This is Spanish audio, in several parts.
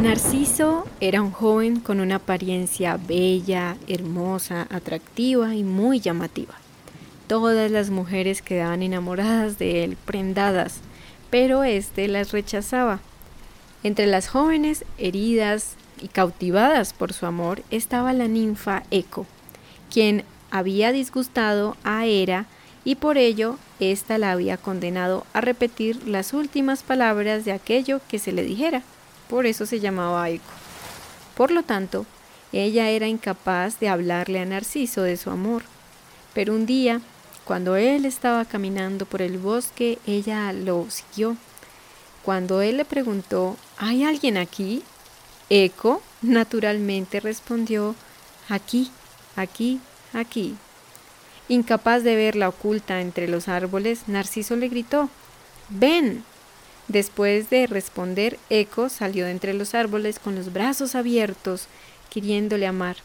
Narciso era un joven con una apariencia bella, hermosa, atractiva y muy llamativa. Todas las mujeres quedaban enamoradas de él, prendadas, pero éste las rechazaba. Entre las jóvenes heridas y cautivadas por su amor estaba la ninfa Eco, quien había disgustado a Hera y por ello ésta la había condenado a repetir las últimas palabras de aquello que se le dijera. Por eso se llamaba Eco. Por lo tanto, ella era incapaz de hablarle a Narciso de su amor. Pero un día, cuando él estaba caminando por el bosque, ella lo siguió. Cuando él le preguntó, ¿hay alguien aquí? Eco naturalmente respondió, aquí, aquí, aquí. Incapaz de verla oculta entre los árboles, Narciso le gritó, ven. Después de responder, Eco salió de entre los árboles con los brazos abiertos, queriéndole amar.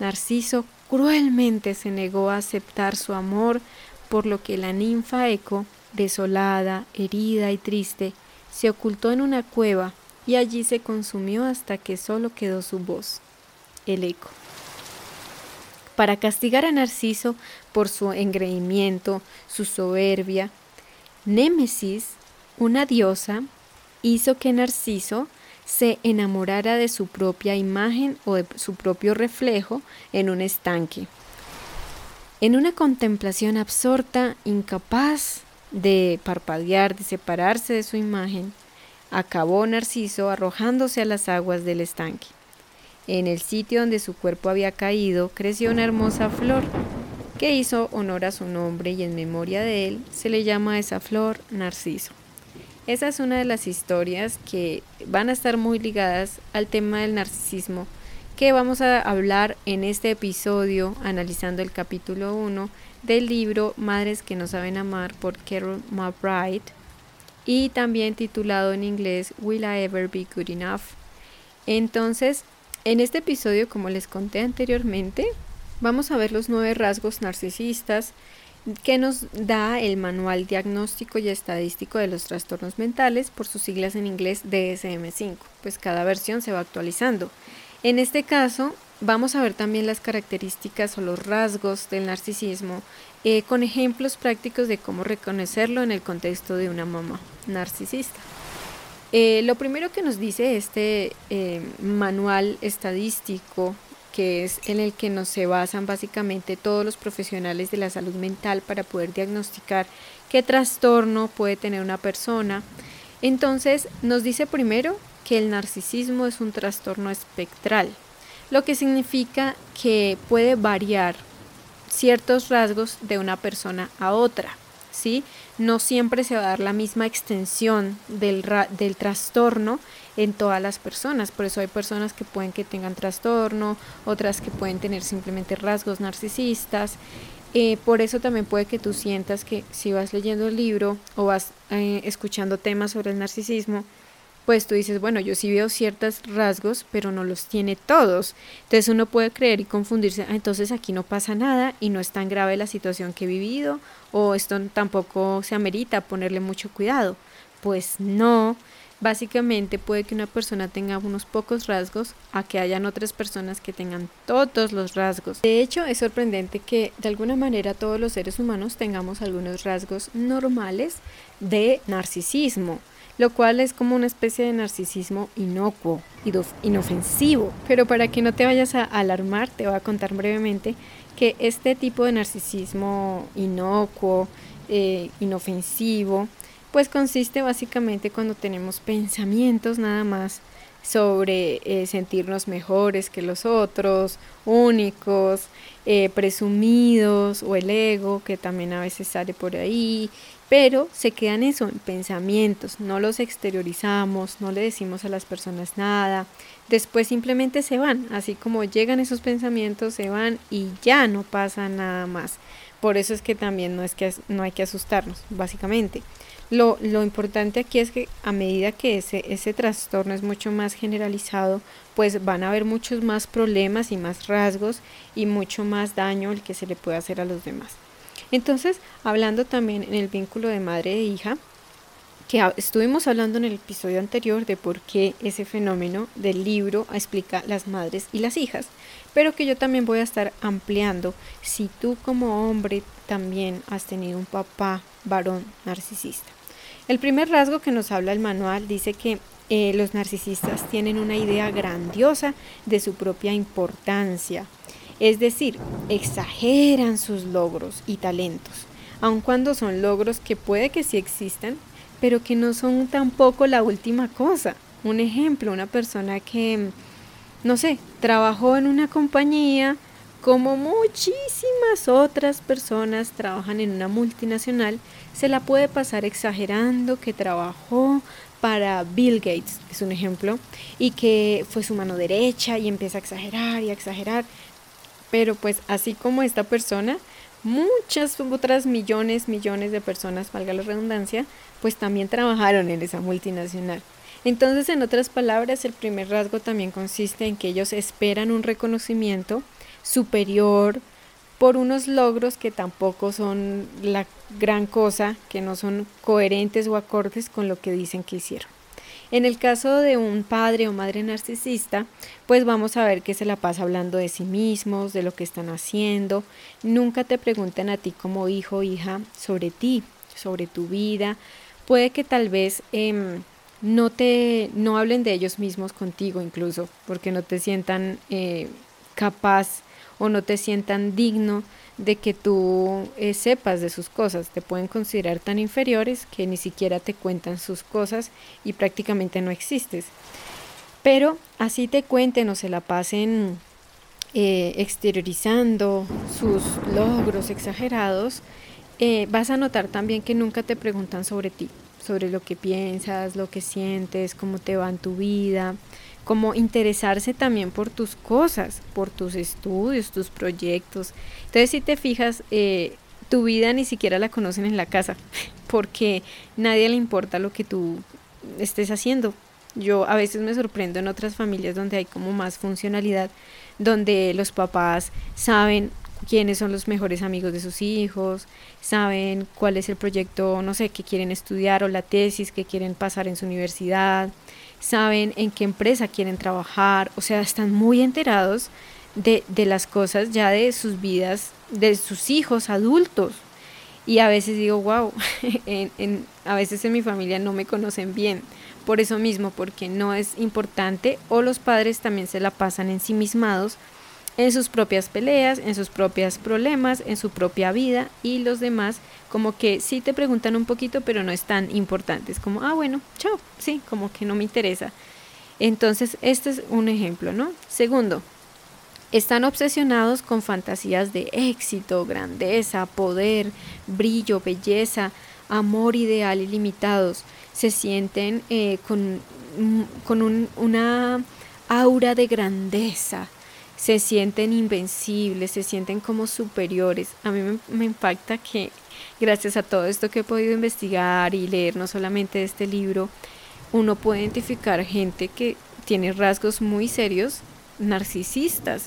Narciso cruelmente se negó a aceptar su amor, por lo que la ninfa Eco, desolada, herida y triste, se ocultó en una cueva y allí se consumió hasta que solo quedó su voz, el eco. Para castigar a Narciso por su engreimiento, su soberbia, Némesis una diosa hizo que Narciso se enamorara de su propia imagen o de su propio reflejo en un estanque. En una contemplación absorta, incapaz de parpadear, de separarse de su imagen, acabó Narciso arrojándose a las aguas del estanque. En el sitio donde su cuerpo había caído creció una hermosa flor que hizo honor a su nombre y en memoria de él se le llama esa flor Narciso. Esa es una de las historias que van a estar muy ligadas al tema del narcisismo que vamos a hablar en este episodio analizando el capítulo 1 del libro Madres que no saben amar por Carol McBride y también titulado en inglés Will I Ever Be Good Enough. Entonces, en este episodio, como les conté anteriormente, vamos a ver los nueve rasgos narcisistas, que nos da el Manual Diagnóstico y Estadístico de los Trastornos Mentales, por sus siglas en inglés DSM5, pues cada versión se va actualizando. En este caso, vamos a ver también las características o los rasgos del narcisismo eh, con ejemplos prácticos de cómo reconocerlo en el contexto de una mamá narcisista. Eh, lo primero que nos dice este eh, manual estadístico que es en el que nos se basan básicamente todos los profesionales de la salud mental para poder diagnosticar qué trastorno puede tener una persona. Entonces nos dice primero que el narcisismo es un trastorno espectral, lo que significa que puede variar ciertos rasgos de una persona a otra. ¿sí? No siempre se va a dar la misma extensión del, del trastorno en todas las personas. Por eso hay personas que pueden que tengan trastorno, otras que pueden tener simplemente rasgos narcisistas. Eh, por eso también puede que tú sientas que si vas leyendo el libro o vas eh, escuchando temas sobre el narcisismo, pues tú dices, bueno, yo sí veo ciertos rasgos, pero no los tiene todos. Entonces uno puede creer y confundirse, ah, entonces aquí no pasa nada y no es tan grave la situación que he vivido o esto tampoco se amerita ponerle mucho cuidado. Pues no, básicamente puede que una persona tenga unos pocos rasgos a que hayan otras personas que tengan todos los rasgos. De hecho, es sorprendente que de alguna manera todos los seres humanos tengamos algunos rasgos normales de narcisismo lo cual es como una especie de narcisismo inocuo, inofensivo. Pero para que no te vayas a alarmar, te voy a contar brevemente que este tipo de narcisismo inocuo, eh, inofensivo, pues consiste básicamente cuando tenemos pensamientos nada más sobre eh, sentirnos mejores que los otros, únicos, eh, presumidos o el ego que también a veces sale por ahí, pero se quedan eso en pensamientos, no los exteriorizamos, no le decimos a las personas nada, después simplemente se van, así como llegan esos pensamientos, se van y ya no pasa nada más. Por eso es que también no es que no hay que asustarnos, básicamente. Lo, lo, importante aquí es que a medida que ese, ese trastorno es mucho más generalizado, pues van a haber muchos más problemas y más rasgos y mucho más daño el que se le puede hacer a los demás. Entonces, hablando también en el vínculo de madre e hija, que estuvimos hablando en el episodio anterior de por qué ese fenómeno del libro explica las madres y las hijas, pero que yo también voy a estar ampliando si tú como hombre también has tenido un papá varón narcisista. El primer rasgo que nos habla el manual dice que eh, los narcisistas tienen una idea grandiosa de su propia importancia, es decir, exageran sus logros y talentos, aun cuando son logros que puede que sí existan, pero que no son tampoco la última cosa. Un ejemplo, una persona que, no sé, trabajó en una compañía como muchísimas otras personas trabajan en una multinacional, se la puede pasar exagerando que trabajó para Bill Gates, es un ejemplo, y que fue su mano derecha y empieza a exagerar y a exagerar. Pero pues así como esta persona, muchas otras millones, millones de personas, valga la redundancia, pues también trabajaron en esa multinacional. Entonces, en otras palabras, el primer rasgo también consiste en que ellos esperan un reconocimiento superior por unos logros que tampoco son la gran cosa, que no son coherentes o acordes con lo que dicen que hicieron. En el caso de un padre o madre narcisista, pues vamos a ver que se la pasa hablando de sí mismos, de lo que están haciendo. Nunca te preguntan a ti como hijo o hija sobre ti, sobre tu vida, puede que tal vez em, no te no hablen de ellos mismos contigo incluso porque no te sientan eh, capaz o no te sientan digno de que tú eh, sepas de sus cosas. Te pueden considerar tan inferiores que ni siquiera te cuentan sus cosas y prácticamente no existes. Pero así te cuenten o se la pasen eh, exteriorizando sus logros exagerados, eh, vas a notar también que nunca te preguntan sobre ti, sobre lo que piensas, lo que sientes, cómo te va en tu vida, como interesarse también por tus cosas, por tus estudios, tus proyectos. Entonces, si te fijas, eh, tu vida ni siquiera la conocen en la casa, porque nadie le importa lo que tú estés haciendo. Yo a veces me sorprendo en otras familias donde hay como más funcionalidad, donde los papás saben quiénes son los mejores amigos de sus hijos, saben cuál es el proyecto, no sé, que quieren estudiar o la tesis que quieren pasar en su universidad, saben en qué empresa quieren trabajar, o sea, están muy enterados de, de las cosas ya de sus vidas, de sus hijos adultos. Y a veces digo, wow, en, en, a veces en mi familia no me conocen bien, por eso mismo, porque no es importante o los padres también se la pasan ensimismados en sus propias peleas, en sus propios problemas, en su propia vida y los demás como que sí te preguntan un poquito pero no es tan importante, es como, ah bueno, chao, sí, como que no me interesa. Entonces, este es un ejemplo, ¿no? Segundo, están obsesionados con fantasías de éxito, grandeza, poder, brillo, belleza, amor ideal ilimitados. Se sienten eh, con, con un, una aura de grandeza, se sienten invencibles, se sienten como superiores. A mí me, impacta que gracias a todo esto que he podido investigar y leer, no solamente este libro, uno puede identificar gente que tiene rasgos muy serios, narcisistas.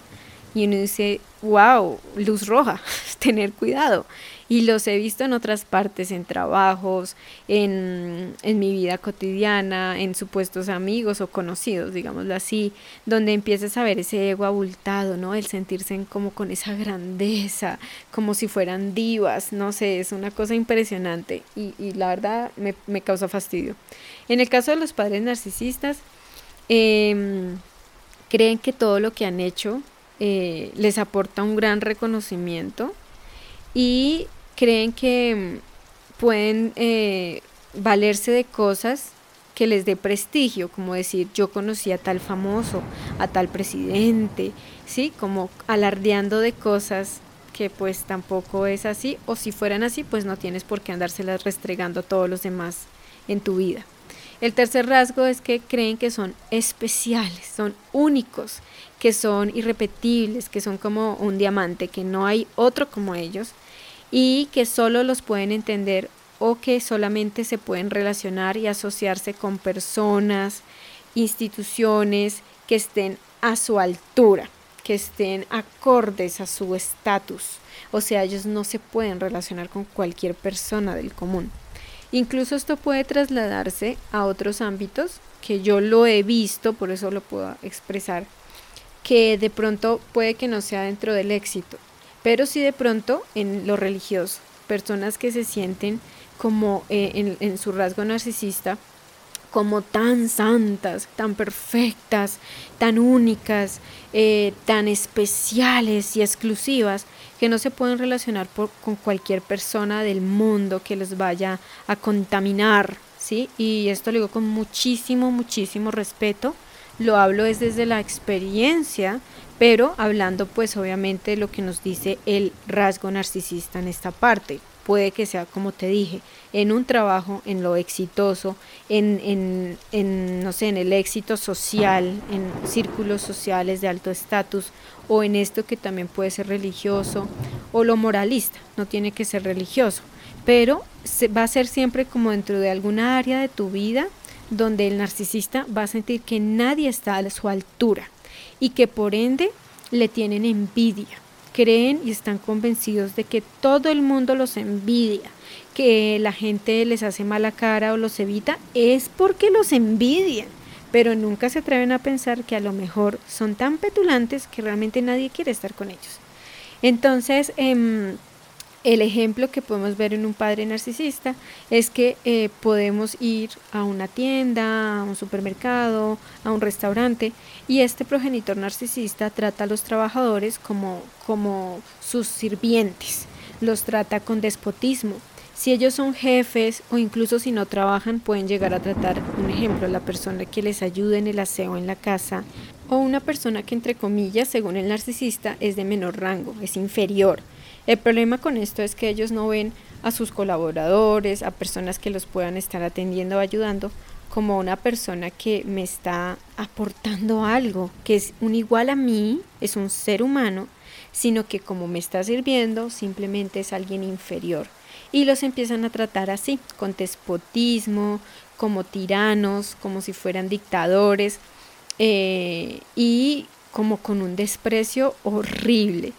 Y uno dice, wow, luz roja, tener cuidado. Y los he visto en otras partes, en trabajos, en, en mi vida cotidiana, en supuestos amigos o conocidos, digámoslo así, donde empiezas a ver ese ego abultado, ¿no? El sentirse como con esa grandeza, como si fueran divas, no sé, es una cosa impresionante y, y la verdad me, me, causa fastidio. En el caso de los padres narcisistas, eh, creen que todo lo que han hecho eh, les aporta un gran reconocimiento y creen que mm, pueden eh, valerse de cosas que les dé prestigio, como decir yo conocí a tal famoso, a tal presidente, ¿sí? Como alardeando de cosas que pues tampoco es así, o si fueran así, pues no tienes por qué andárselas restregando a todos los demás en tu vida. El tercer rasgo es que creen que son especiales, son únicos, que son irrepetibles, que son como un diamante, que no hay otro como ellos y que solo los pueden entender o que solamente se pueden relacionar y asociarse con personas, instituciones que estén a su altura, que estén acordes a su estatus. O sea, ellos no se pueden relacionar con cualquier persona del común. Incluso esto puede trasladarse a otros ámbitos que yo lo he visto, por eso lo puedo expresar, que de pronto puede que no sea dentro del éxito, pero sí de pronto en lo religioso. Personas que se sienten como eh, en su rasgo narcisista, como tan santas, tan perfectas, tan únicas, eh, tan especiales y exclusivas, que no se pueden relacionar con cualquier persona del mundo que les vaya a contaminar, ¿sí? Y esto lo digo con muchísimo, muchísimo respeto, lo hablo es desde la experiencia, pero hablando pues obviamente de lo que nos dice el rasgo narcisista en esta parte puede que sea como te dije, en un trabajo, en lo exitoso, en, en, en, no sé, en el éxito social, en círculos sociales de alto estatus, o en esto que también puede ser religioso, o lo moralista, no tiene que ser religioso, pero se, va a ser siempre como dentro de alguna área de tu vida donde el narcisista va a sentir que nadie está a su altura y que por ende le tienen envidia creen y están convencidos de que todo el mundo los envidia, que la gente les hace mala cara o los evita, es porque los envidian, pero nunca se atreven a pensar que a lo mejor son tan petulantes que realmente nadie quiere estar con ellos. Entonces, eh, el ejemplo que podemos ver en un padre narcisista es que eh, podemos ir a una tienda, a un supermercado, a un restaurante y este progenitor narcisista trata a los trabajadores como, como sus sirvientes, los trata con despotismo. Si ellos son jefes o incluso si no trabajan pueden llegar a tratar, un ejemplo, la persona que les ayude en el aseo en la casa o una persona que entre comillas, según el narcisista, es de menor rango, es inferior el problema con esto es que ellos no ven a sus colaboradores, a personas que los puedan estar atendiendo o ayudando, como una persona que me está aportando algo, que es un igual a mí, es un ser humano, sino que como me está sirviendo, simplemente es alguien inferior. Y los empiezan a tratar así, con despotismo, como tiranos, como si fueran dictadores, eh, y como con un desprecio horrible.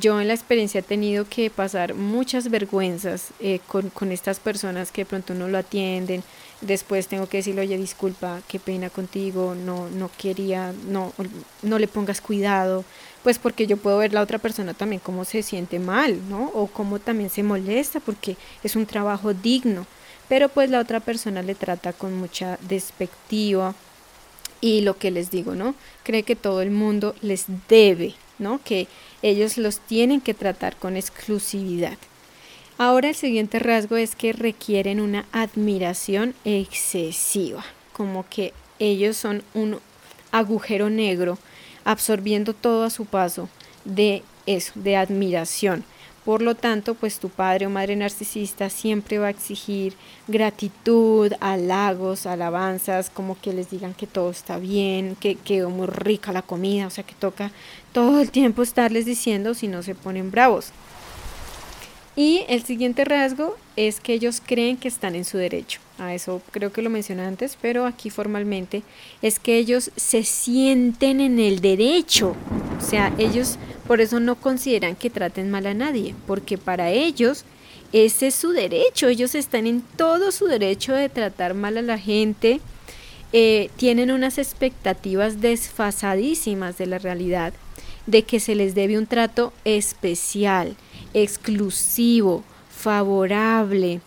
Yo en la experiencia he tenido que pasar muchas vergüenzas eh, con, con, estas personas que de pronto no lo atienden. Después tengo que decirle, oye, disculpa, qué pena contigo, no, no quería, no, no le pongas cuidado. Pues porque yo puedo ver la otra persona también cómo se siente mal, ¿no? O cómo también se molesta porque es un trabajo digno. Pero pues la otra persona le trata con mucha despectiva. Y lo que les digo, ¿no? Cree que todo el mundo les debe, Que ellos los tienen que tratar con exclusividad. Ahora el siguiente rasgo es que requieren una admiración excesiva, como que ellos son un agujero negro absorbiendo todo a su paso de eso, de admiración. Por lo tanto, pues tu padre o madre narcisista siempre va a exigir gratitud, halagos, alabanzas, como que les digan que todo está bien, que quedó muy rica la comida, o sea que toca todo el tiempo estarles diciendo si no se ponen bravos. Y el siguiente rasgo es que ellos creen que están en su derecho. A eso creo que lo mencioné antes, pero aquí formalmente es que ellos se sienten en el derecho. O sea, ellos por eso no consideran que traten mal a nadie, porque para ellos ese es su derecho. Ellos están en todo su derecho de tratar mal a la gente. Eh, tienen unas expectativas desfasadísimas de la realidad, de que se les debe un trato especial exclusivo, favorable,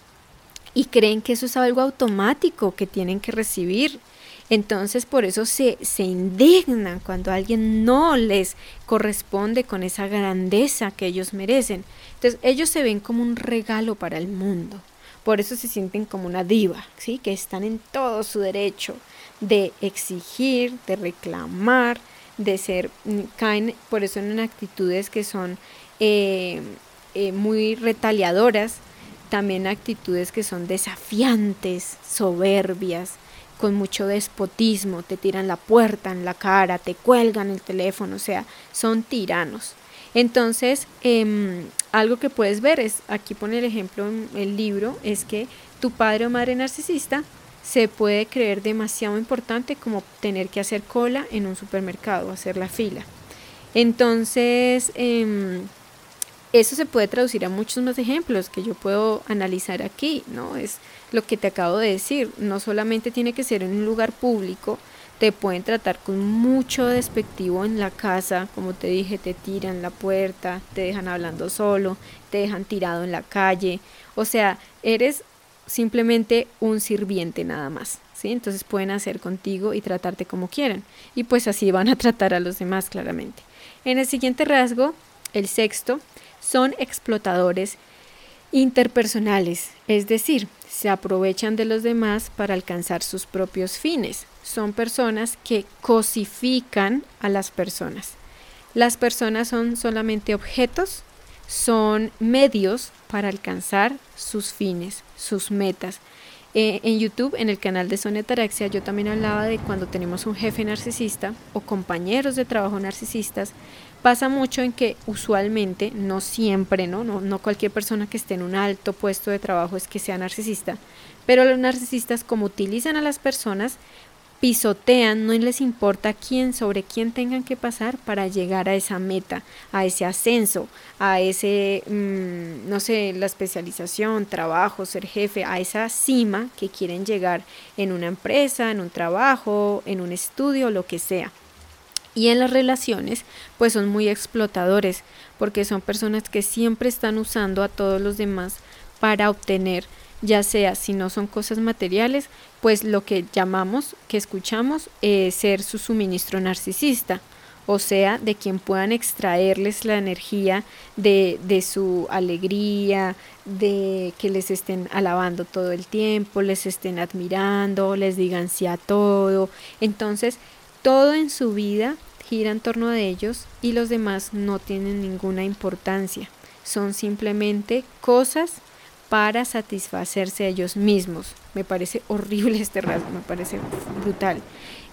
y creen que eso es algo automático que tienen que recibir. Entonces por eso se, se indignan cuando alguien no les corresponde con esa grandeza que ellos merecen. Entonces ellos se ven como un regalo para el mundo. Por eso se sienten como una diva, ¿sí? que están en todo su derecho de exigir, de reclamar, de ser, mm, caen por eso en actitudes que son eh, eh, muy retaliadoras, también actitudes que son desafiantes, soberbias, con mucho despotismo, te tiran la puerta en la cara, te cuelgan el teléfono, o sea, son tiranos. Entonces, em, algo que puedes ver es, aquí pone el ejemplo en el libro, es que tu padre o madre narcisista se puede creer demasiado importante como tener que hacer cola en un supermercado, hacer la fila. Entonces, em, eso se puede traducir a muchos más ejemplos que yo puedo analizar aquí, ¿no? Es lo que te acabo de decir, no solamente tiene que ser en un lugar público, te pueden tratar con mucho despectivo en la casa, como te dije, te tiran la puerta, te dejan hablando solo, te dejan tirado en la calle, o sea, eres simplemente un sirviente nada más, ¿sí? Entonces pueden hacer contigo y tratarte como quieran, y pues así van a tratar a los demás claramente. En el siguiente rasgo, el sexto, son explotadores interpersonales, es decir, se aprovechan de los demás para alcanzar sus propios fines. Son personas que cosifican a las personas. Las personas son solamente objetos, son medios para alcanzar sus fines, sus metas. Eh, en YouTube, en el canal de Sonia Taraxia, yo también hablaba de cuando tenemos un jefe narcisista o compañeros de trabajo narcisistas, Pasa mucho en que usualmente, no siempre, ¿no? ¿no? No cualquier persona que esté en un alto puesto de trabajo es que sea narcisista, pero los narcisistas como utilizan a las personas, pisotean, no les importa quién, sobre quién tengan que pasar para llegar a esa meta, a ese ascenso, a ese, mm, no sé, la especialización, trabajo, ser jefe, a esa cima que quieren llegar en una empresa, en un trabajo, en un estudio, lo que sea. Y en las relaciones, pues son muy explotadores, porque son personas que siempre están usando a todos los demás para obtener, ya sea si no son cosas materiales, pues lo que llamamos, que escuchamos, eh, ser su suministro narcisista, o sea, de quien puedan extraerles la energía de, de su alegría, de que les estén alabando todo el tiempo, les estén admirando, les digan sí a todo. Entonces, todo en su vida gira en torno de ellos y los demás no tienen ninguna importancia. Son simplemente cosas para satisfacerse a ellos mismos. Me parece horrible este rasgo, me parece brutal.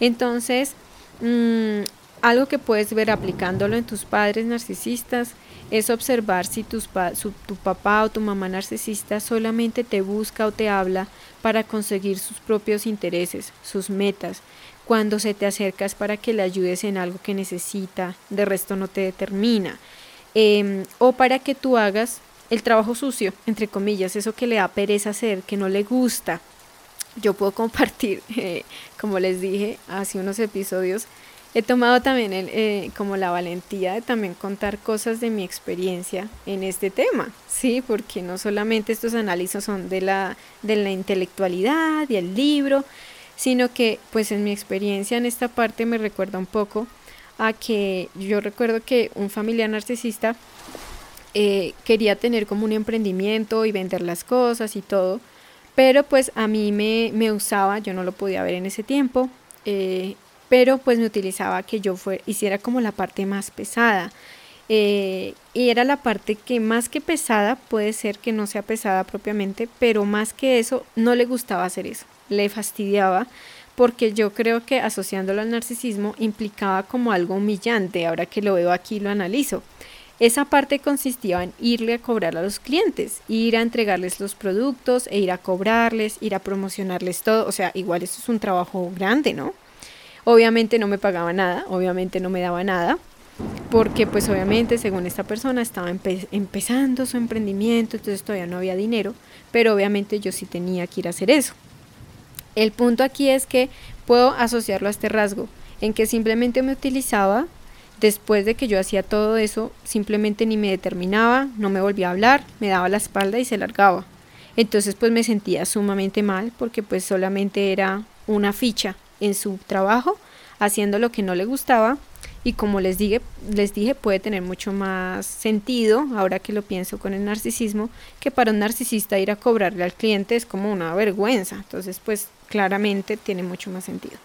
Entonces, mm, algo que puedes ver aplicándolo en tus padres narcisistas es observar si tus tu papá o tu mamá narcisista solamente te busca o te habla para conseguir sus propios intereses, sus metas, cuando se te acercas para que le ayudes en algo que necesita, de resto no te determina. Em, o para que tú hagas el trabajo sucio, entre comillas, eso que le da pereza hacer, que no le gusta. Yo puedo compartir, eh, como les dije hace unos episodios, he tomado también el, eh, como la valentía de también contar cosas de mi experiencia en este tema, sí, porque no solamente estos análisis son de la, de la intelectualidad y el libro, sino que pues en mi experiencia en esta parte me recuerda un poco a que yo recuerdo que un familiar narcisista eh, quería tener como un emprendimiento y vender las cosas y todo, pero pues a mí me, me usaba, yo no lo podía ver en ese tiempo, eh, pero pues me utilizaba que yo fue, hiciera como la parte más pesada. Eh, y era la parte que más que pesada, puede ser que no sea pesada propiamente, pero más que eso, no le gustaba hacer eso le fastidiaba porque yo creo que asociándolo al narcisismo implicaba como algo humillante, ahora que lo veo aquí lo analizo. Esa parte consistía en irle a cobrar a los clientes, ir a entregarles los productos e ir a cobrarles, ir a promocionarles todo, o sea, igual eso es un trabajo grande, ¿no? Obviamente no me pagaba nada, obviamente no me daba nada, porque pues obviamente según esta persona estaba empezando su emprendimiento, entonces todavía no había dinero, pero obviamente yo sí tenía que ir a hacer eso. El punto aquí es que puedo asociarlo a este rasgo, en que simplemente me utilizaba, después de que yo hacía todo eso, simplemente ni me determinaba, no me volvía a hablar, me daba la espalda y se largaba. Entonces pues me sentía sumamente mal porque pues solamente era una ficha en su trabajo, haciendo lo que no le gustaba y como les dije, les dije puede tener mucho más sentido, ahora que lo pienso con el narcisismo, que para un narcisista ir a cobrarle al cliente es como una vergüenza. Entonces, pues claramente tiene mucho más sentido.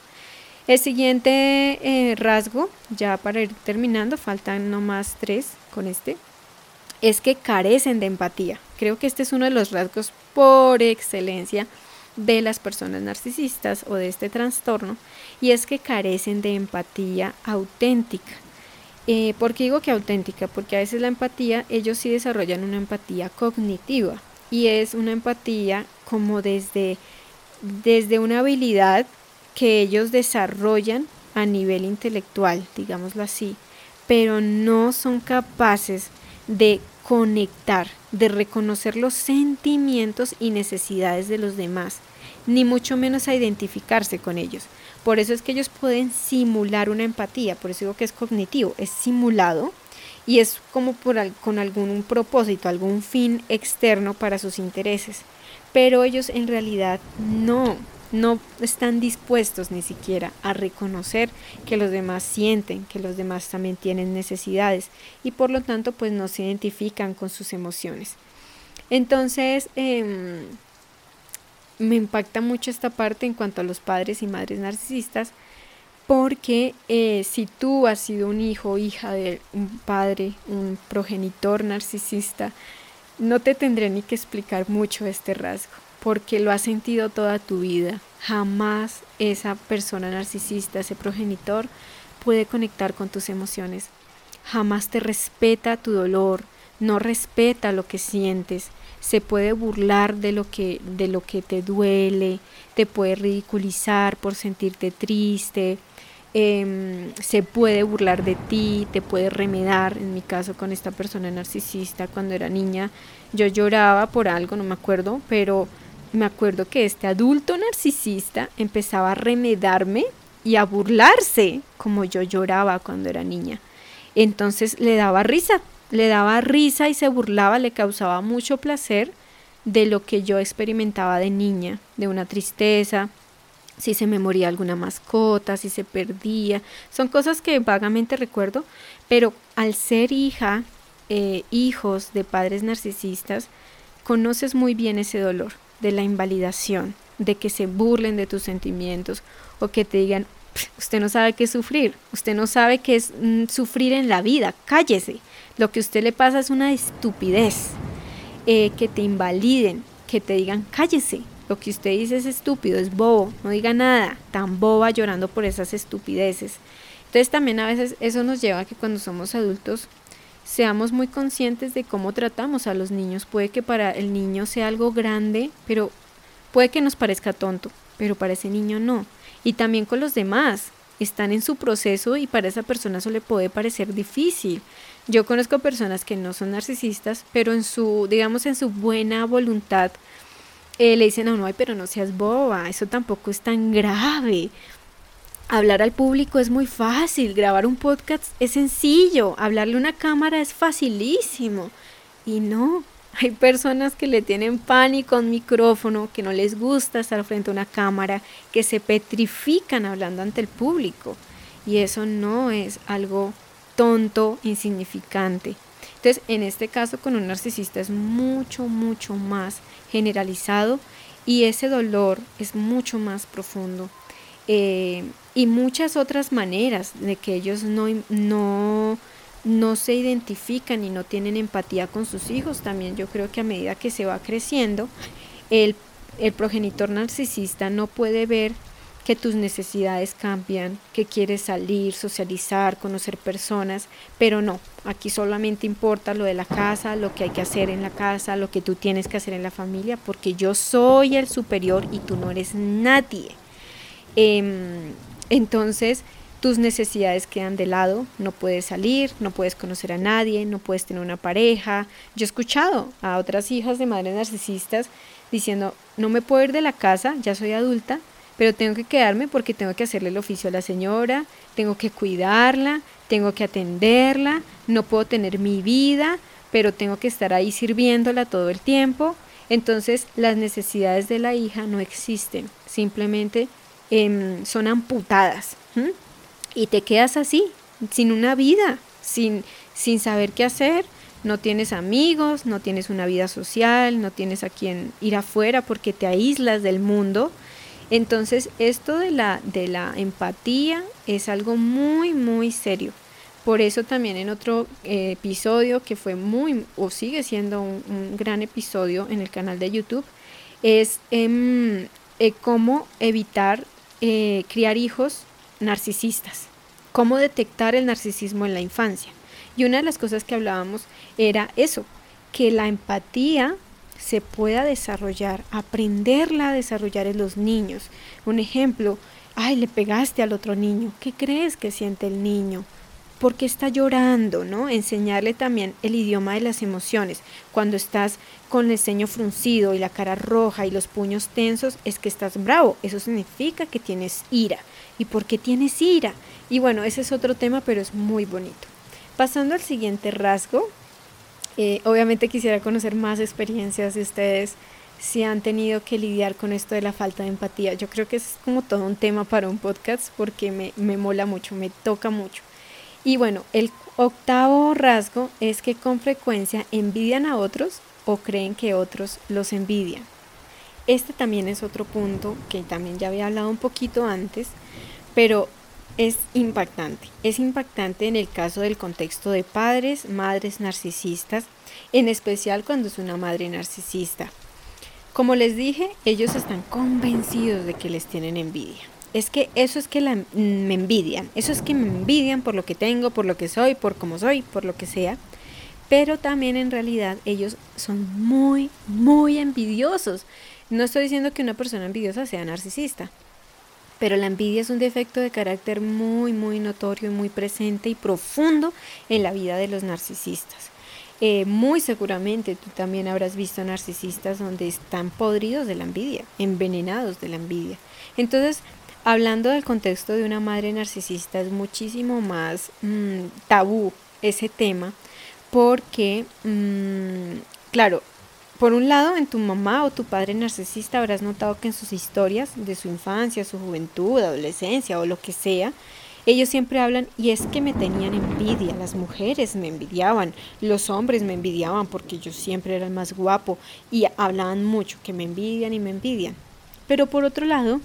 El siguiente eh, rasgo, ya para ir terminando, faltan no más tres con este, es que carecen de empatía. Creo que este es uno de los rasgos por excelencia de las personas narcisistas o de este trastorno y es que carecen de empatía auténtica. Eh, ¿Por qué digo que auténtica? Porque a veces la empatía, ellos sí desarrollan una empatía cognitiva y es una empatía como desde, desde una habilidad que ellos desarrollan a nivel intelectual, digámoslo así, pero no son capaces de conectar, de reconocer los sentimientos y necesidades de los demás, ni mucho menos a identificarse con ellos. Por eso es que ellos pueden simular una empatía, por eso digo que es cognitivo, es simulado y es como por, con algún propósito, algún fin externo para sus intereses. Pero ellos en realidad no, no están dispuestos ni siquiera a reconocer que los demás sienten, que los demás también tienen necesidades y por lo tanto pues no se identifican con sus emociones. Entonces, em, me impacta mucho esta parte en cuanto a los padres y madres narcisistas, porque eh, si tú has sido un hijo hija de un padre, un progenitor narcisista, no te tendré ni que explicar mucho este rasgo, porque lo has sentido toda tu vida. Jamás esa persona narcisista, ese progenitor, puede conectar con tus emociones. Jamás te respeta tu dolor, no respeta lo que sientes, se puede burlar de lo que de lo que te duele, te puede ridiculizar por sentirte triste, Em, se puede burlar de ti, te puede remedar. En mi caso con esta persona narcisista, cuando era niña, yo lloraba por algo, no me acuerdo, pero me acuerdo que este adulto narcisista empezaba a remedarme y a burlarse como yo lloraba cuando era niña. Entonces le daba risa, le daba risa y se burlaba, le causaba mucho placer de lo que yo experimentaba de niña, de una tristeza, si se me moría alguna mascota, si se perdía. Son cosas que vagamente recuerdo, pero al ser hija, eh, hijos de padres narcisistas, conoces muy bien ese dolor de la invalidación, de que se burlen de tus sentimientos o que te digan, usted no sabe qué es sufrir, usted no sabe qué es mm, sufrir en la vida, cállese, lo que a usted le pasa es una estupidez, eh, que te invaliden, que te digan cállese, lo que usted dice es estúpido, es bobo, no diga nada, tan boba llorando por esas estupideces. Entonces también a veces eso nos lleva a que cuando somos adultos seamos muy conscientes de cómo tratamos a los niños. Puede que para el niño sea algo grande, pero puede que nos parezca tonto, pero para ese niño no. Y también con los demás. Están en su proceso y para esa persona eso le puede parecer difícil. Yo conozco personas que no son narcisistas, pero en su, digamos, en su buena voluntad eh, le dicen a uno, ay, pero no seas boba, eso tampoco es tan grave. Hablar al público es muy fácil, grabar un podcast es sencillo, hablarle a una cámara es facilísimo. Y no, hay personas que le tienen pánico a un micrófono, que no les gusta estar frente a una cámara, que se petrifican hablando ante el público. Y eso no es algo tonto, insignificante. Entonces, en este caso con un narcisista es mucho, mucho más generalizado y ese dolor es mucho más profundo. Eh, y muchas otras maneras de que ellos no, no, no se identifican y no tienen empatía con sus hijos. También yo creo que a medida que se va creciendo, el, el progenitor narcisista no puede ver que tus necesidades cambian, que quieres salir, socializar, conocer personas, pero no, aquí solamente importa lo de la casa, lo que hay que hacer en la casa, lo que tú tienes que hacer en la familia, porque yo soy el superior y tú no eres nadie. Em, entonces, tus necesidades quedan de lado, no puedes salir, no puedes conocer a nadie, no puedes tener una pareja. Yo he escuchado a otras hijas de madres narcisistas diciendo, no me puedo ir de la casa, ya soy adulta, pero tengo que quedarme porque tengo que hacerle el oficio a la señora, tengo que cuidarla, tengo que atenderla, no puedo tener mi vida, pero tengo que estar ahí sirviéndola todo el tiempo. Entonces las necesidades de la hija no existen, simplemente em, son amputadas. Y te quedas así, sin una vida, sin, sin saber qué hacer, no tienes amigos, no tienes una vida social, no tienes a quien ir afuera porque te aíslas del mundo entonces, esto de la, de la empatía es algo muy, muy serio. Por eso también en otro eh, episodio que fue muy, o sigue siendo un, gran episodio en el canal de YouTube, es em, eh, cómo evitar eh, criar hijos narcisistas, cómo detectar el narcisismo en la infancia. Y una de las cosas que hablábamos era eso, que la empatía se pueda desarrollar, aprenderla a desarrollar en los niños. Un ejemplo, ay, le pegaste al otro niño, ¿qué crees que siente el niño? ¿Por qué está llorando? ¿no? Enseñarle también el idioma de las emociones. Cuando estás con el ceño fruncido y la cara roja y los puños tensos, es que estás bravo. Eso significa que tienes ira. ¿Y por qué tienes ira? Y bueno, ese es otro tema, pero es muy bonito. Pasando al siguiente rasgo, eh, obviamente quisiera conocer más experiencias de ustedes si han tenido que lidiar con esto de la falta de empatía. Yo creo que es como todo un tema para un podcast porque me, me mola mucho, me toca mucho. Y bueno, el octavo rasgo es que con frecuencia envidian a otros o creen que otros los envidian. Este también es otro punto que también ya había hablado un poquito antes, pero es impactante. Es impactante en el caso del contexto de padres, madres narcisistas, en especial cuando es una madre narcisista. Como les dije, ellos están convencidos de que les tienen envidia. Es que eso es que me envidian, eso es que me envidian por lo que tengo, por lo que soy, por cómo soy, por lo que sea. Pero también en realidad ellos son muy, muy envidiosos. No estoy diciendo que una persona envidiosa sea narcisista, pero la envidia es un defecto de carácter muy, muy notorio y muy presente y profundo en la vida de los narcisistas. Eh, muy seguramente tú también habrás visto narcisistas donde están podridos de la envidia, envenenados de la envidia. Entonces, hablando del contexto de una madre narcisista, es muchísimo más mm, tabú ese tema porque, mm, claro, por un lado, en tu mamá o tu padre narcisista habrás notado que en sus historias de su infancia, su juventud, adolescencia o lo que sea, ellos siempre hablan y es que me tenían envidia, las mujeres me envidiaban, los hombres me envidiaban porque yo siempre era el más guapo y hablaban mucho que me envidian y me envidian. Pero por otro lado,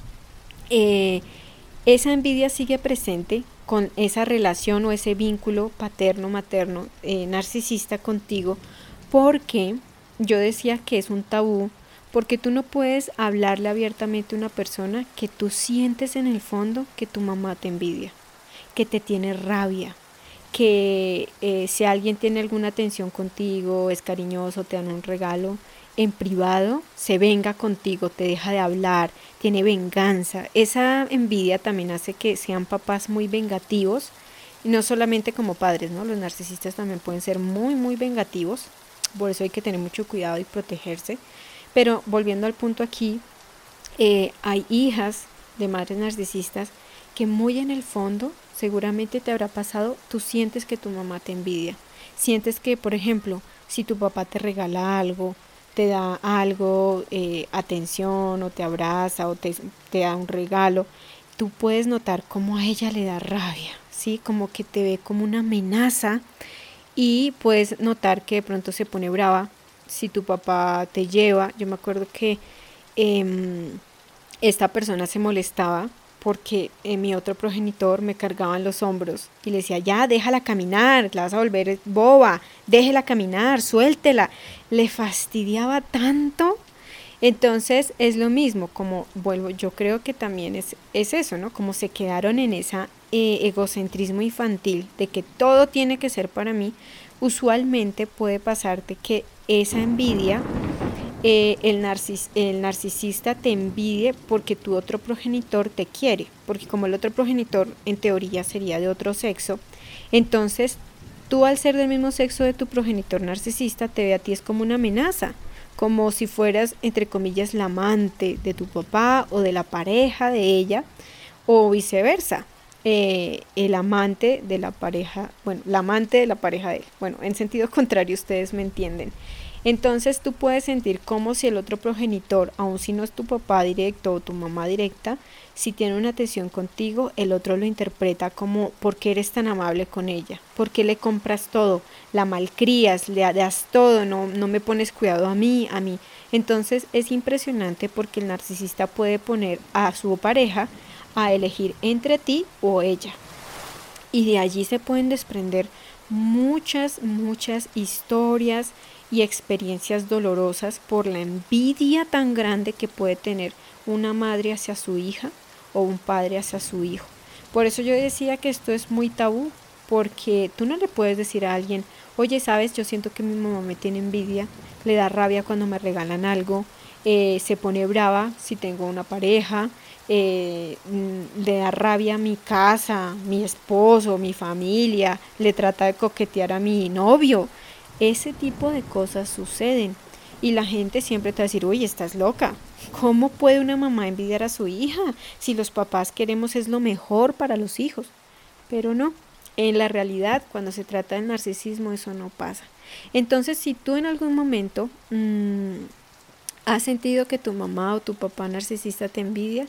eh, esa envidia sigue presente con esa relación o ese vínculo paterno-materno eh, narcisista contigo porque yo decía que es un tabú porque tú no puedes hablarle abiertamente a una persona que tú sientes en el fondo que tu mamá te envidia que te tiene rabia, que eh, si alguien tiene alguna atención contigo, es cariñoso, te dan un regalo, en privado se venga contigo, te deja de hablar, tiene venganza. Esa envidia también hace que sean papás muy vengativos, y no solamente como padres, ¿no? Los narcisistas también pueden ser muy, muy vengativos, por eso hay que tener mucho cuidado y protegerse. Pero volviendo al punto aquí, eh, hay hijas de madres narcisistas que muy en el fondo seguramente te habrá pasado, tú sientes que tu mamá te envidia. Sientes que, por ejemplo, si tu papá te regala algo, te da algo, eh, atención o te abraza o te, te, da un regalo, tú puedes notar cómo a ella le da rabia, ¿sí? Como que te ve como una amenaza y puedes notar que de pronto se pone brava si tu papá te lleva. Yo me acuerdo que em, esta persona se molestaba porque eh, mi otro progenitor me cargaba en los hombros y le decía, ya, déjala caminar, la vas a volver boba, déjela caminar, suéltela. Le fastidiaba tanto. Entonces es lo mismo, como vuelvo, yo creo que también es, es eso, ¿no? Como se quedaron en ese eh, egocentrismo infantil de que todo tiene que ser para mí, usualmente puede pasarte que esa envidia eh, el, el narcisista te envidie porque tu otro progenitor te quiere, porque como el otro progenitor en teoría sería de otro sexo, entonces tú al ser del mismo sexo de tu progenitor narcisista te ve a ti es como una amenaza, como si fueras entre comillas la amante de tu papá o de la pareja de ella o viceversa. Eh, el amante de la pareja, bueno, la amante de la pareja de él. Bueno, en sentido contrario, ustedes me entienden. Entonces tú puedes sentir como si el otro progenitor, aun si no es tu papá directo o tu mamá directa, si tiene una atención contigo, el otro lo interpreta como ¿por qué eres tan amable con ella? ¿Por qué le compras todo? La malcrías, le das todo, no, no me pones cuidado a mí, a mí. Entonces es impresionante porque el narcisista puede poner a su pareja a elegir entre ti o ella. Y de allí se pueden desprender muchas, muchas historias, y experiencias dolorosas por la envidia tan grande que puede tener una madre hacia su hija o un padre hacia su hijo. Por eso yo decía que esto es muy tabú, porque tú no le puedes decir a alguien, oye, sabes, yo siento que mi mamá me tiene envidia, le da rabia cuando me regalan algo, eh, se pone brava si tengo una pareja, eh, mm, le da rabia a mi casa, mi esposo, mi familia, le trata de coquetear a mi novio. Ese tipo de cosas suceden. Y la gente siempre te va a decir, uy, estás loca. ¿Cómo puede una mamá envidiar a su hija si los papás queremos es lo mejor para los hijos? Pero no, en la realidad, cuando se trata del narcisismo, eso no pasa. Entonces, si tú en algún momento mm, has sentido que tu mamá o tu papá narcisista te envidia,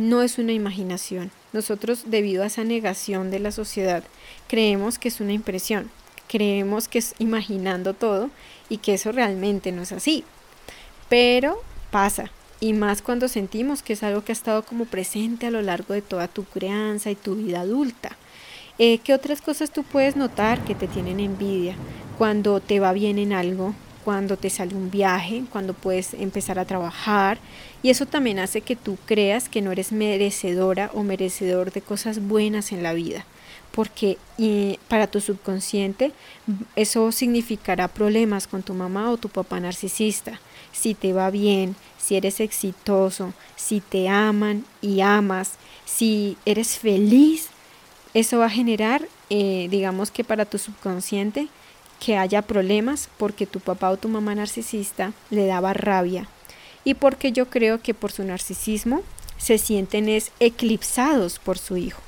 no es una imaginación. Nosotros, debido a esa negación de la sociedad, creemos que es una impresión, creemos que es imaginando todo y que eso realmente no es así. Pero pasa, y más cuando sentimos que es algo que ha estado como presente a lo largo de toda tu crianza y tu vida adulta. Eh, ¿Qué otras cosas tú puedes notar que te tienen envidia? Cuando te va bien en algo, cuando te sale un viaje, cuando puedes empezar a trabajar. Y eso también hace que tú creas que no eres merecedora o merecedor de cosas buenas en la vida. Porque para tu subconsciente eso significará problemas con tu mamá o tu papá narcisista. Si te va bien, si eres exitoso, si te aman y amas, si eres feliz, eso va a generar, eh, digamos que para tu subconsciente, que haya problemas porque tu papá o tu mamá narcisista le daba rabia y porque yo creo que por su narcisismo se sienten es eclipsados por su hijo.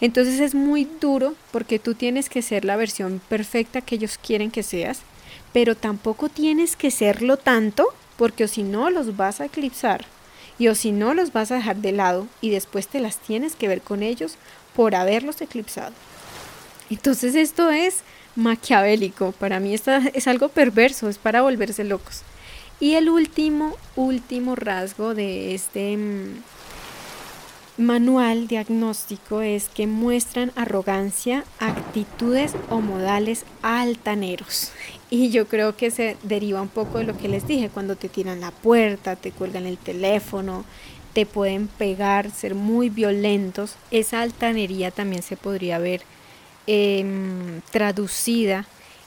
Entonces es muy duro porque tú tienes que ser la versión perfecta que ellos quieren que seas, pero tampoco tienes que serlo tanto porque o si no los vas a eclipsar y o si no los vas a dejar de lado y después te las tienes que ver con ellos por haberlos eclipsado. Entonces esto es maquiavélico. Para mí esto es algo perverso, es para volverse locos. Y el último, último rasgo de este mm, manual diagnóstico es que muestran arrogancia, actitudes o modales altaneros. Y yo creo que se deriva un poco de lo que les dije, cuando te tiran la puerta, te cuelgan el teléfono, te pueden pegar, ser muy violentos. Esa altanería también se podría ver Em, traducida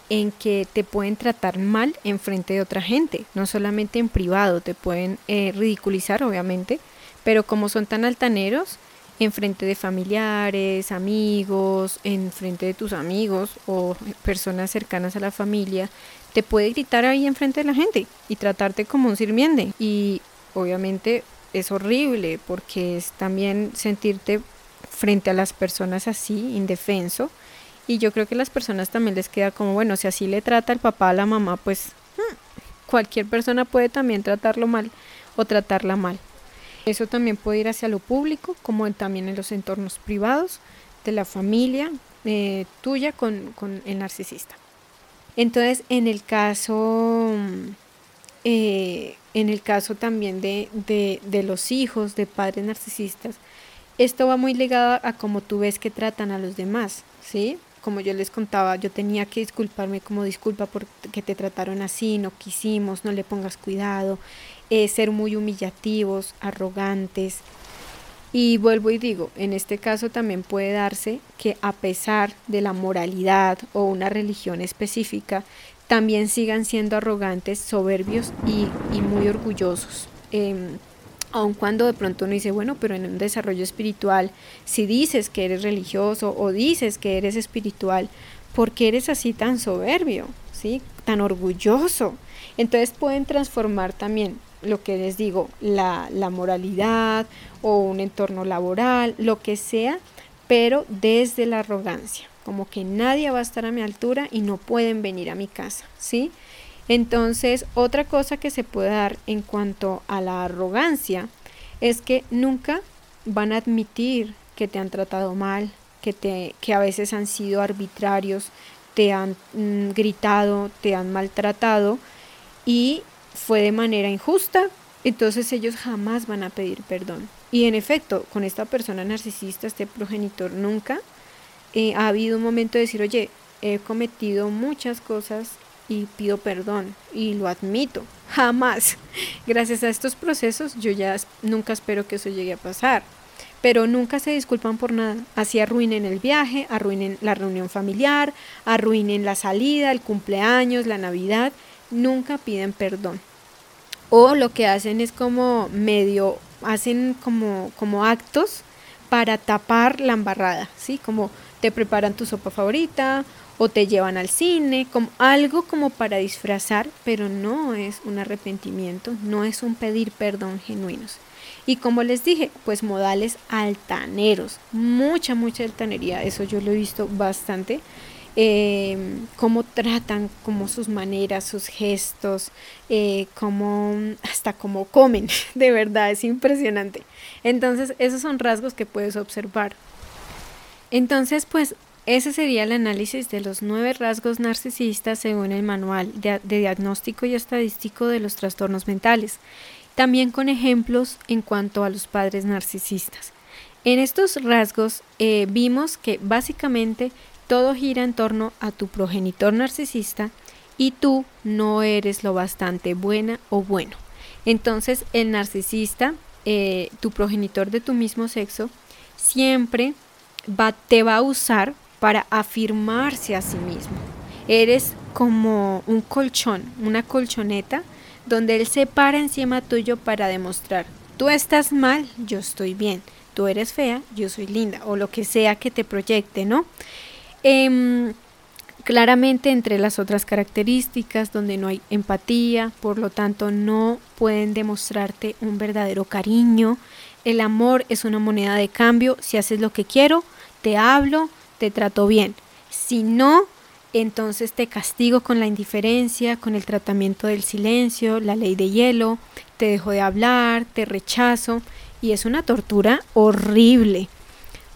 en que te pueden tratar mal en frente de otra gente, no solamente en privado, te pueden eh, ridiculizar obviamente, pero como son tan altaneros, en frente de familiares, amigos, en frente de tus amigos o personas cercanas a la familia, te puede gritar ahí en frente de la gente y tratarte como un sirviente. Y obviamente es horrible porque es también sentirte frente a las personas así, indefenso, y yo creo que las personas también les queda como, bueno, si así le trata el papá a la mamá, pues hmm, cualquier persona puede también tratarlo mal o tratarla mal. Eso también puede ir hacia lo público, como también en los entornos privados de la familia eh, tuya con, el narcisista. Entonces, en el caso, eh, en el caso también de, de, de los hijos de padres narcisistas, esto va muy ligado a cómo tú ves que tratan a los demás, ¿sí? como yo les contaba, yo tenía que disculparme como disculpa porque te trataron así, no quisimos, no le pongas cuidado, eh, ser muy humillativos, arrogantes. Y vuelvo y digo, en este caso también puede darse que a pesar de la moralidad o una religión específica, también sigan siendo arrogantes, soberbios y, muy orgullosos. Em, aun cuando de pronto uno dice, bueno, pero en un desarrollo espiritual, si dices que eres religioso o dices que eres espiritual, ¿por qué eres así tan soberbio? ¿Sí? Tan orgulloso. Entonces pueden transformar también lo que les digo, la, la moralidad o un entorno laboral, lo que sea, pero desde la arrogancia, como que nadie va a estar a mi altura y no pueden venir a mi casa, ¿sí? Entonces, otra cosa que se puede dar en cuanto a la arrogancia es que nunca van a admitir que te han tratado mal, que, te, que a veces han sido arbitrarios, te han mm, gritado, te han maltratado y fue de manera injusta, entonces ellos jamás van a pedir perdón. Y en efecto, con esta persona narcisista, este progenitor, nunca eh, ha habido un momento de decir, oye, he cometido muchas cosas pido perdón y lo admito. Jamás. Gracias a estos procesos yo ya nunca espero que eso llegue a pasar. Pero nunca se disculpan por nada. Así arruinen el viaje, arruinen la reunión familiar, arruinen la salida, el cumpleaños, la Navidad. Nunca piden perdón. O lo que hacen es como medio hacen como, como actos para tapar la embarrada, ¿sí? Como te preparan tu sopa favorita o te llevan al cine, como algo como para disfrazar, pero no es un arrepentimiento, no es un pedir perdón genuinos. Y como les dije, pues modales altaneros, mucha, mucha altanería, eso yo lo he visto bastante. Eh, cómo tratan, como sus maneras, sus gestos, eh, como hasta cómo comen, de verdad es impresionante. Entonces, esos son rasgos que puedes observar. Entonces, pues ese sería el análisis de los nueve rasgos narcisistas según el Manual de, Diagnóstico y Estadístico de los Trastornos Mentales, también con ejemplos en cuanto a los padres narcisistas. En estos rasgos eh, vimos que básicamente todo gira en torno a tu progenitor narcisista y tú no eres lo bastante buena o bueno. Entonces el narcisista, eh, tu progenitor de tu mismo sexo, siempre te va a usar para afirmarse a sí mismo. Eres como un colchón, una colchoneta, donde él se para encima tuyo para demostrar, tú estás mal, yo estoy bien, tú eres fea, yo soy linda, o lo que sea que te proyecte, ¿no? Em, claramente entre las otras características donde no hay empatía, por lo tanto no pueden demostrarte un verdadero cariño. El amor es una moneda de cambio, si haces lo que quiero, te hablo, te trato bien. Si no, entonces te castigo con la indiferencia, con el tratamiento del silencio, la ley de hielo, te dejo de hablar, te rechazo y es una tortura horrible.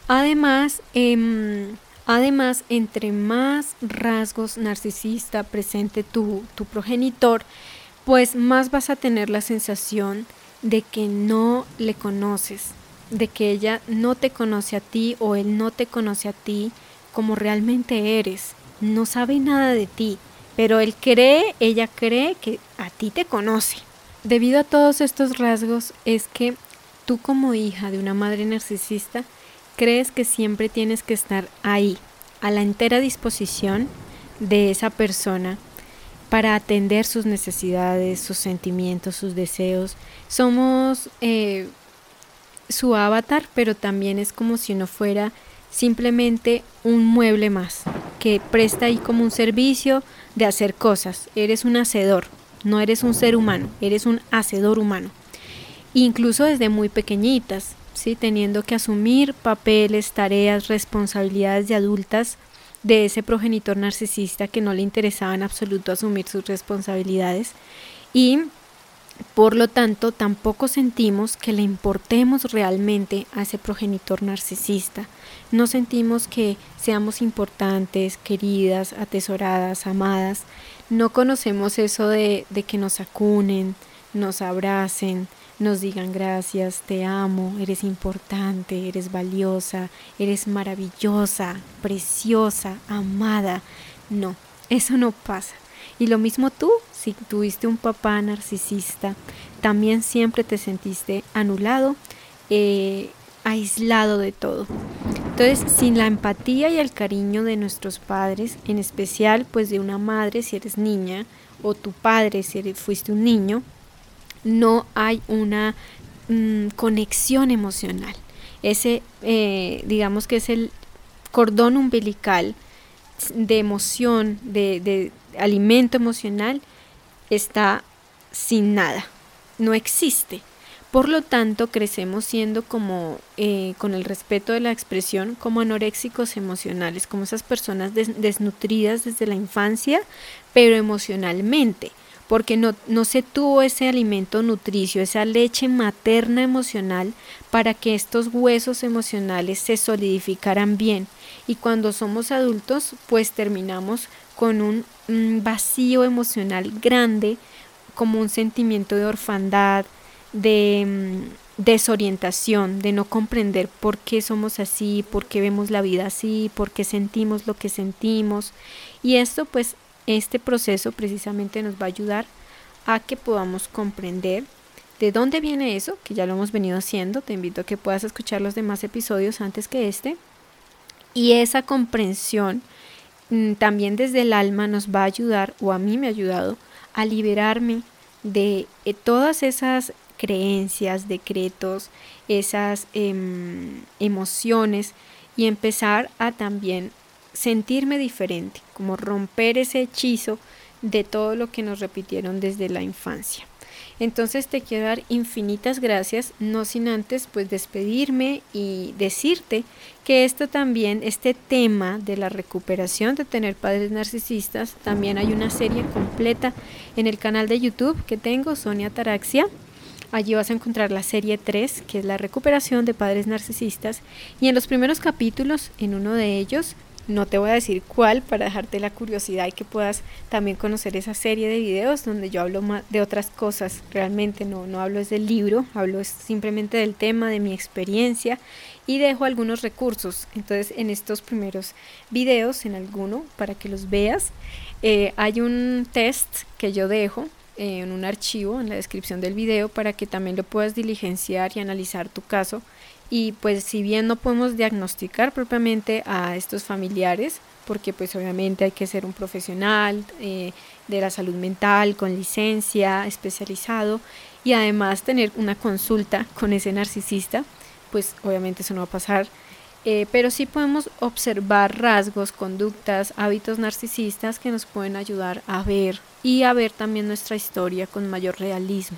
Además, em, además entre más rasgos narcisista presente tu, tu progenitor, pues más vas a tener la sensación de que no le conoces, de que ella no te conoce a ti o él no te conoce a ti como realmente eres. No sabe nada de ti, pero él cree, ella cree que a ti te conoce. Debido a todos estos rasgos es que tú como hija de una madre narcisista crees que siempre tienes que estar ahí, a la entera disposición de esa persona para atender sus necesidades, sus sentimientos, sus deseos. Somos eh, su avatar, pero también es como si no fuera simplemente un mueble más, que presta ahí como un servicio de hacer cosas. Eres un hacedor, no eres un ser humano, eres un hacedor humano. Incluso desde muy pequeñitas, ¿sí? teniendo que asumir papeles, tareas, responsabilidades de adultas de ese progenitor narcisista que no le interesaba en absoluto asumir sus responsabilidades y por lo tanto, tampoco sentimos que le importemos realmente a ese progenitor narcisista. No sentimos que seamos importantes, queridas, atesoradas, amadas. No conocemos eso de, que nos acunen, nos abracen, nos digan gracias, te amo, eres importante, eres valiosa, eres maravillosa, preciosa, amada. No, eso no pasa. Y lo mismo tú, si tuviste un papá narcisista, también siempre te sentiste anulado, eh, aislado de todo. Entonces, sin la empatía y el cariño de nuestros padres, en especial pues de una madre si eres niña, o tu padre si eres, fuiste un niño, no hay una mm, conexión emocional. Ese, eh, digamos que es el cordón umbilical de emoción, de, alimento emocional, está sin nada, no existe. Por lo tanto, crecemos siendo como, eh, con el respeto de la expresión, como anoréxicos emocionales, como esas personas desnutridas desde la infancia, pero emocionalmente, porque no, no se tuvo ese alimento nutricio, esa leche materna emocional para que estos huesos emocionales se solidificaran bien y cuando somos adultos pues terminamos con un, vacío emocional grande, como un sentimiento de orfandad, de mm, desorientación, de no comprender por qué somos así, por qué vemos la vida así, por qué sentimos lo que sentimos. Y esto pues, este proceso precisamente nos va a ayudar a que podamos comprender de dónde viene eso, que ya lo hemos venido haciendo. Te invito a que puedas escuchar los demás episodios antes que este y esa comprensión también desde el alma nos va a ayudar, o a mí me ha ayudado, a liberarme de eh, todas esas creencias, decretos, esas em, emociones y empezar a también sentirme diferente, como romper ese hechizo de todo lo que nos repitieron desde la infancia. Entonces te quiero dar infinitas gracias, no sin antes pues despedirme y decirte que esto también, este tema de la recuperación de tener padres narcisistas, también hay una serie completa en el canal de YouTube que tengo, Sonia Taraxia. Allí vas a encontrar la serie 3, que es la recuperación de padres narcisistas. Y en los primeros capítulos, en uno de ellos, no te voy a decir cuál para dejarte la curiosidad y que puedas también conocer esa serie de videos donde yo hablo de otras cosas. Realmente no, no hablo es del libro, hablo simplemente del tema, de mi experiencia y dejo algunos recursos. Entonces en estos primeros videos, en alguno, para que los veas, eh, hay un test que yo dejo eh, en un archivo en la descripción del video para que también lo puedas diligenciar y analizar tu caso y pues si bien no podemos diagnosticar propiamente a estos familiares, porque pues obviamente hay que ser un profesional eh, de la salud mental con licencia especializado y además tener una consulta con ese narcisista, pues obviamente eso no va a pasar. Eh, pero sí podemos observar rasgos, conductas, hábitos narcisistas que nos pueden ayudar a ver y a ver también nuestra historia con mayor realismo.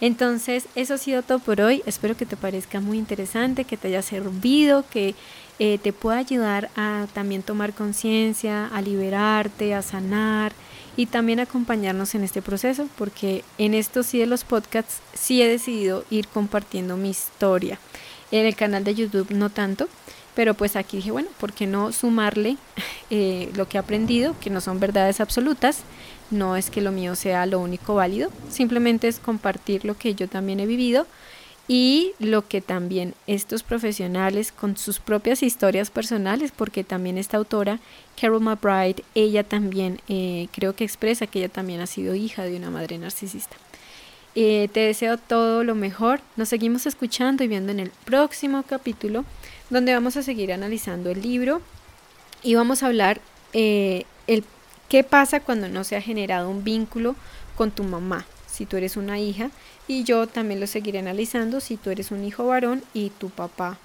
Entonces, eso ha sido todo por hoy. Espero que te parezca muy interesante, que te haya servido, que eh, te pueda ayudar a también tomar conciencia, a liberarte, a sanar y también acompañarnos en este proceso, porque en estos sí de los podcasts sí he decidido ir compartiendo mi historia. En el canal de YouTube no tanto, pero pues aquí dije, bueno, ¿por qué no sumarle eh, lo que he aprendido, que no son verdades absolutas? No es que lo mío sea lo único válido, simplemente es compartir lo que yo también he vivido y lo que también estos profesionales con sus propias historias personales, porque también esta autora, Carol McBride, ella también eh, creo que expresa que ella también ha sido hija de una madre narcisista. Eh, te deseo todo lo mejor. Nos seguimos escuchando y viendo en el próximo capítulo, donde vamos a seguir analizando el libro y vamos a hablar eh, el ¿Qué pasa cuando no se ha generado un vínculo con tu mamá? Si tú eres una hija y yo también lo seguiré analizando si tú eres un hijo varón y tu papá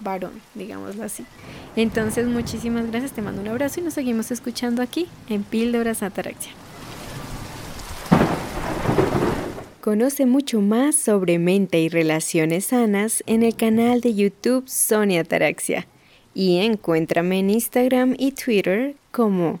varón, digámoslo así. Entonces, muchísimas gracias, te mando un abrazo y nos seguimos escuchando aquí en Píldoras Ataraxia. Conoce mucho más sobre mente y relaciones sanas en el canal de YouTube Sonia Ataraxia y encuéntrame en Instagram y Twitter como